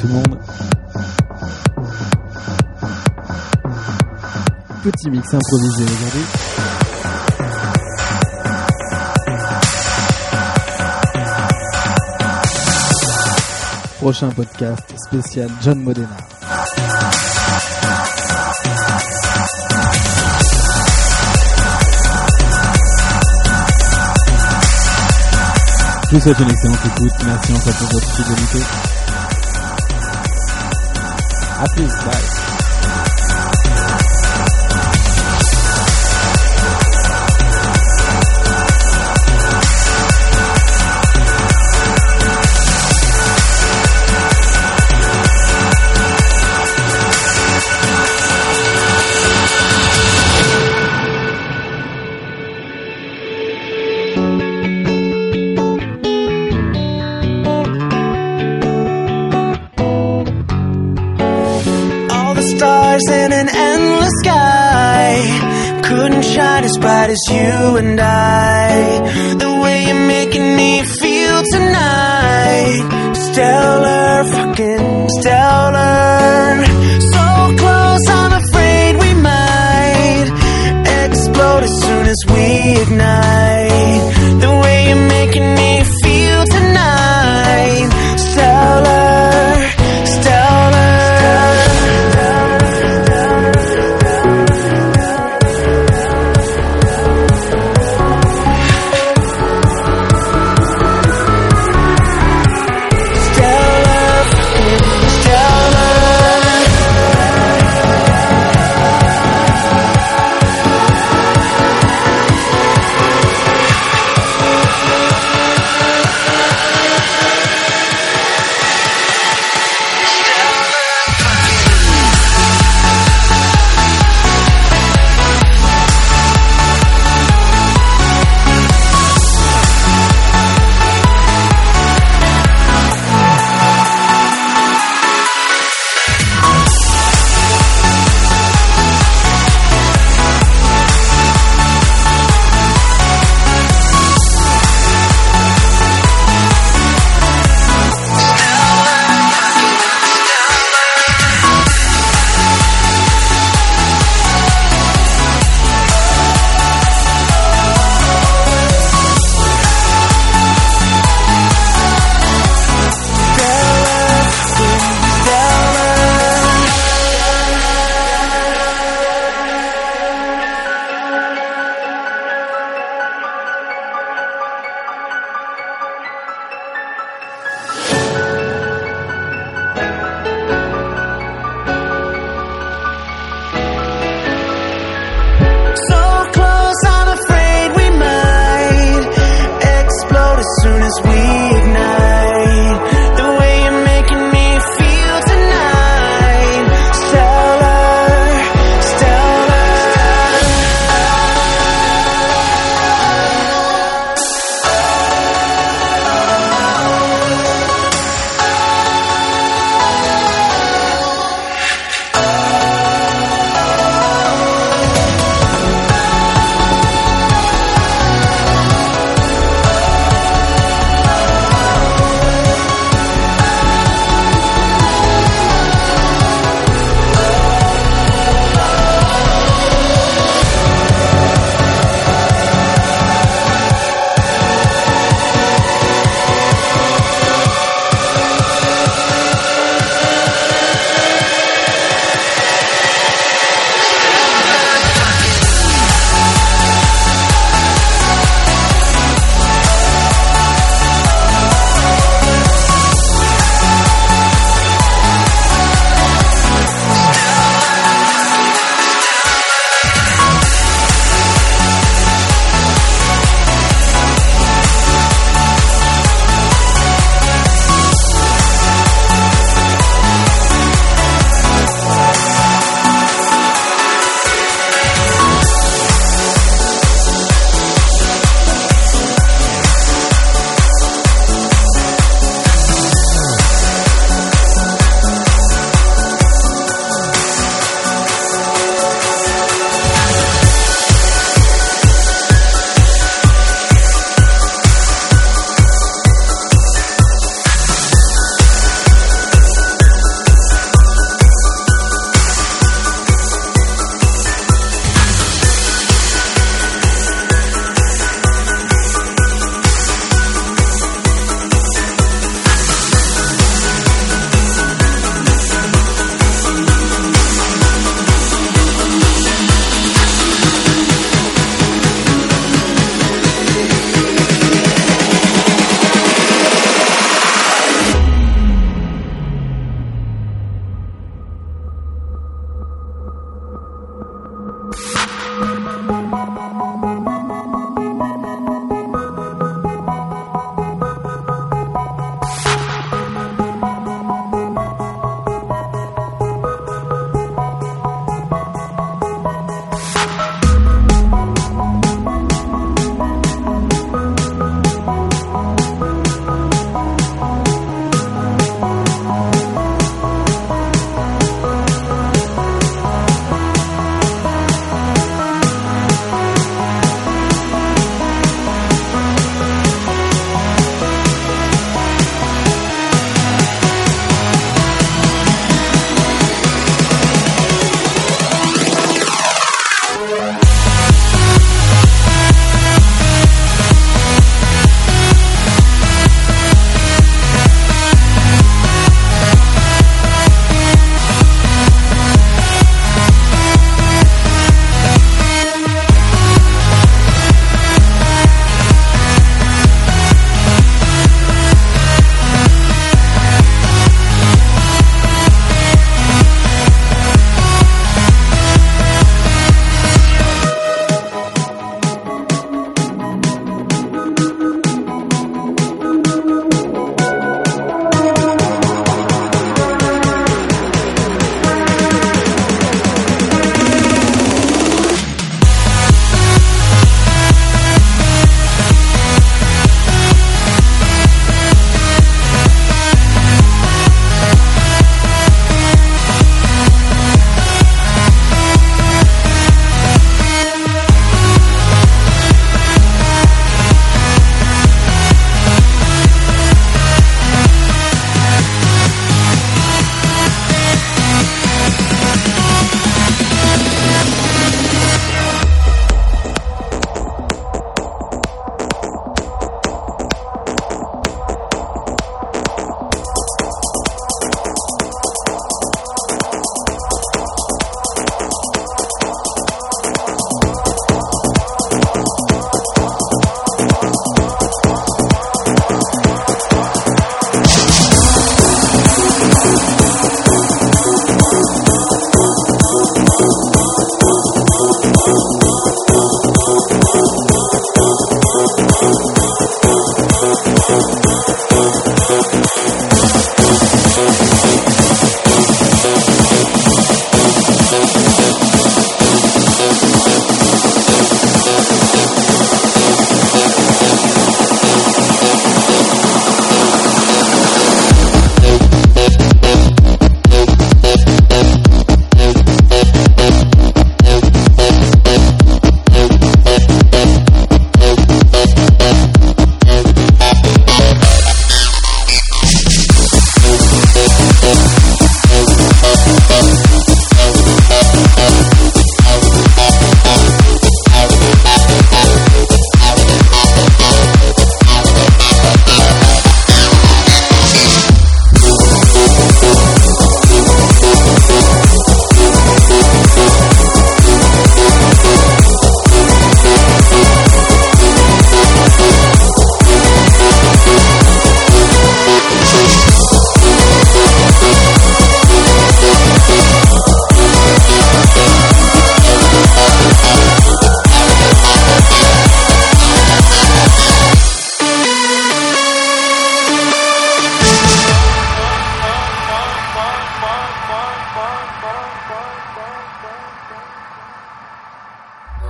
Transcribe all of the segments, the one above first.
tout le monde. Petit mix improvisé aujourd'hui. Prochain podcast spécial John Modena. Je vous souhaite une excellente écoute. Merci encore pour votre fidélité. A plus, bye. As you and I. The way you're making me feel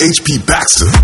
HP Baxter.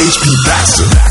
HP Baxter?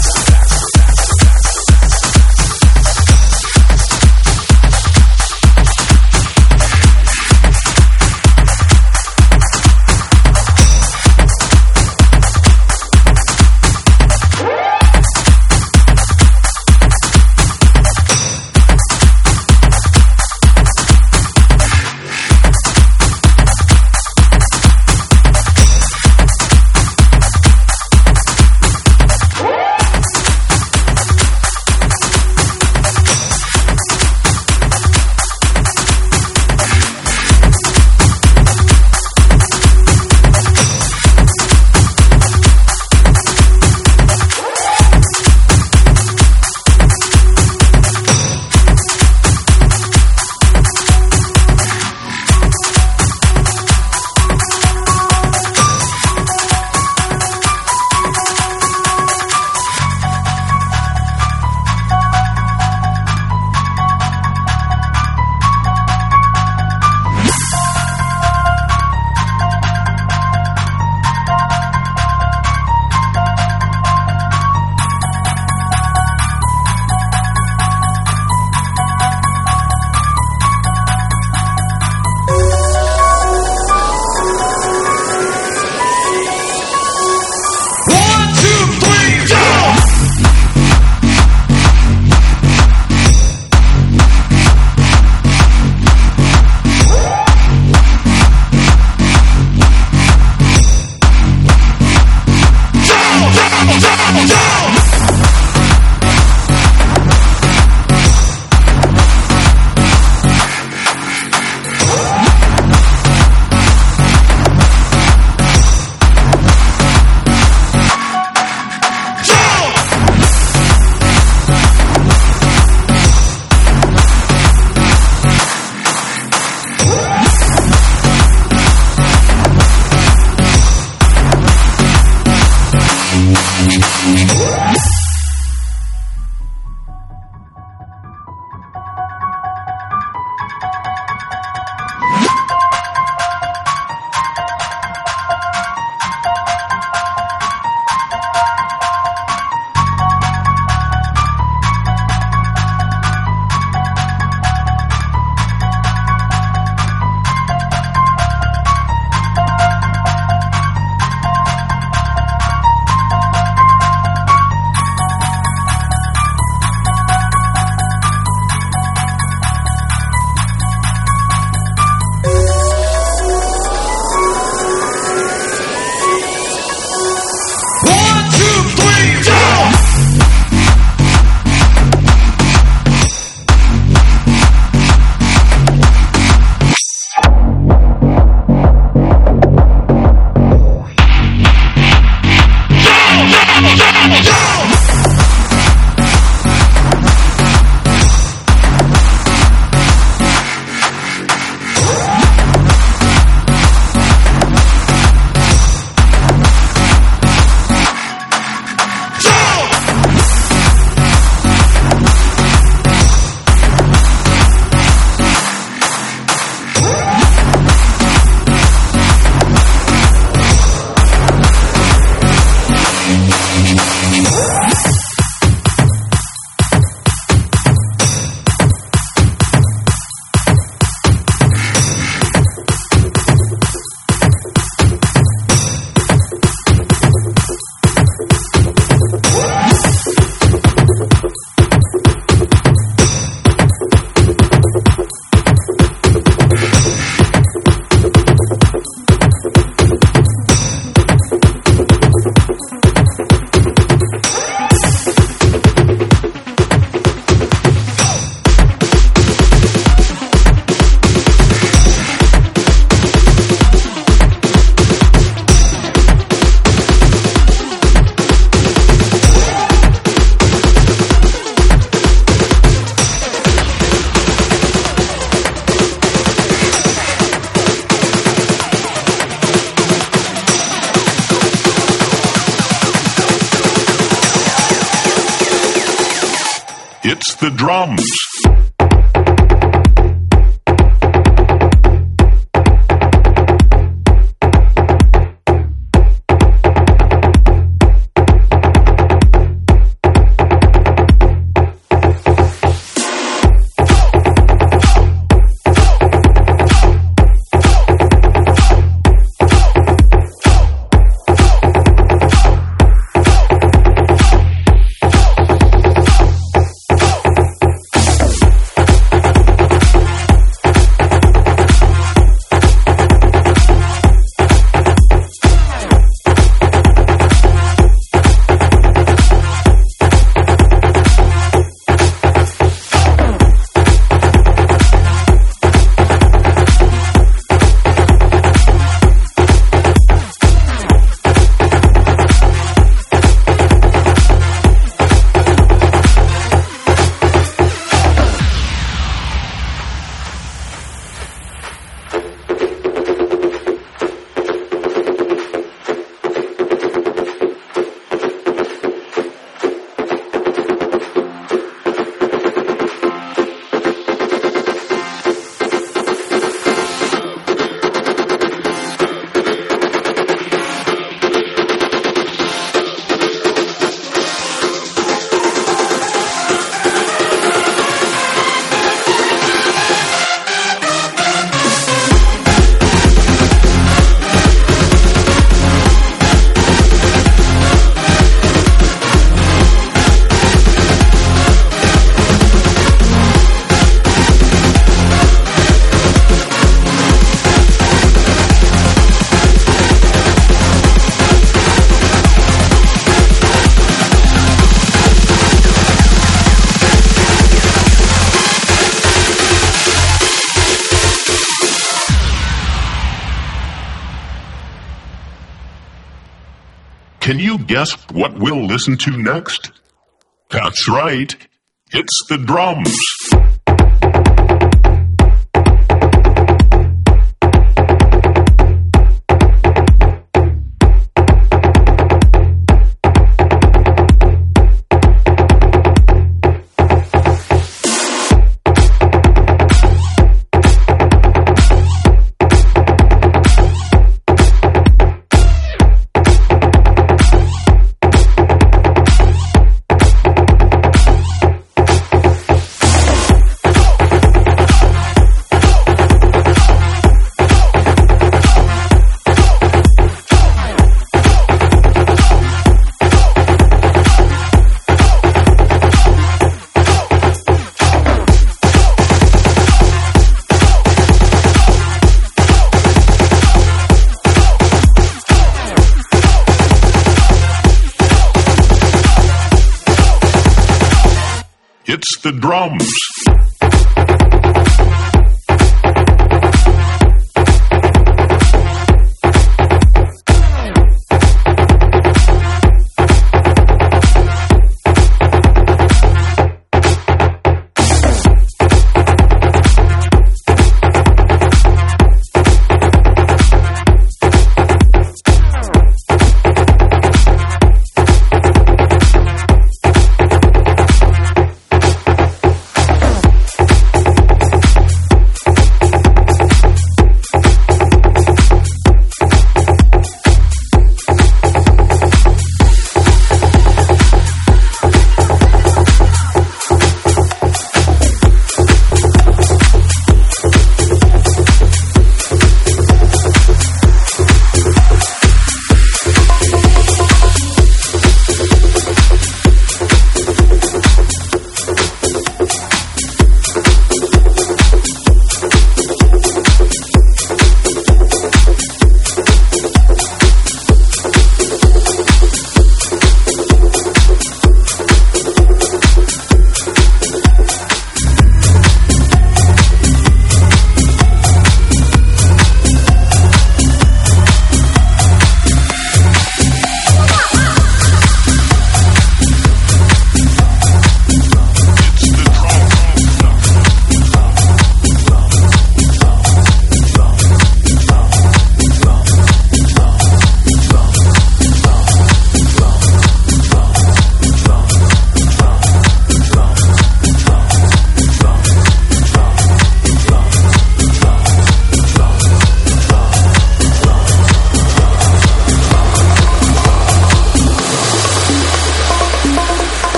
the drums. Guess what we'll listen to next? That's right. It's the drums. It's the drums.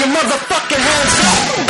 Your motherfucking hands up.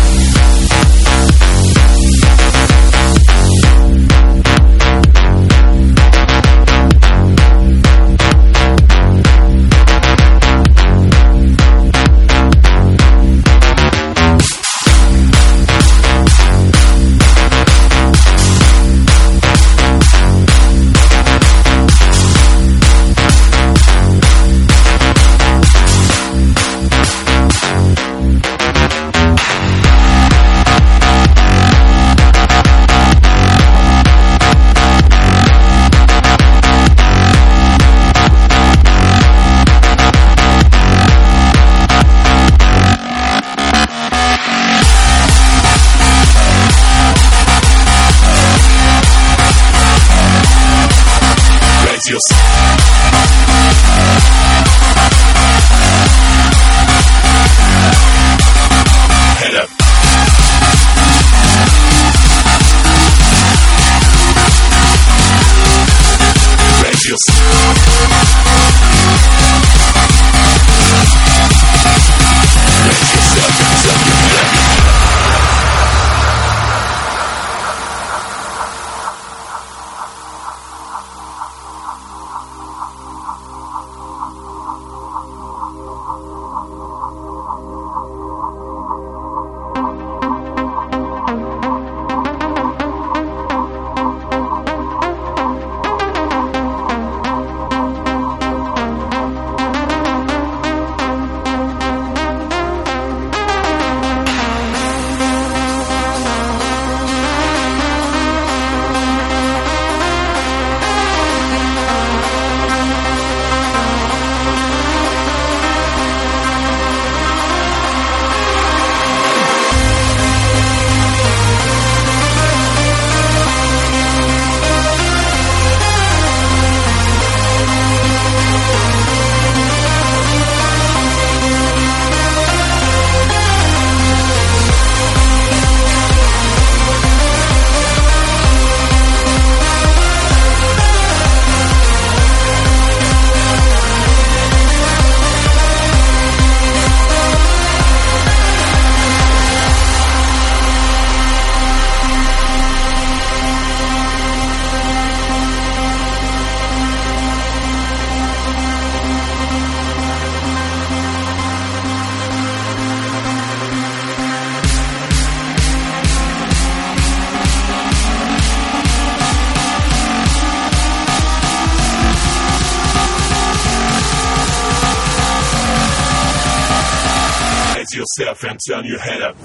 And turn your head up.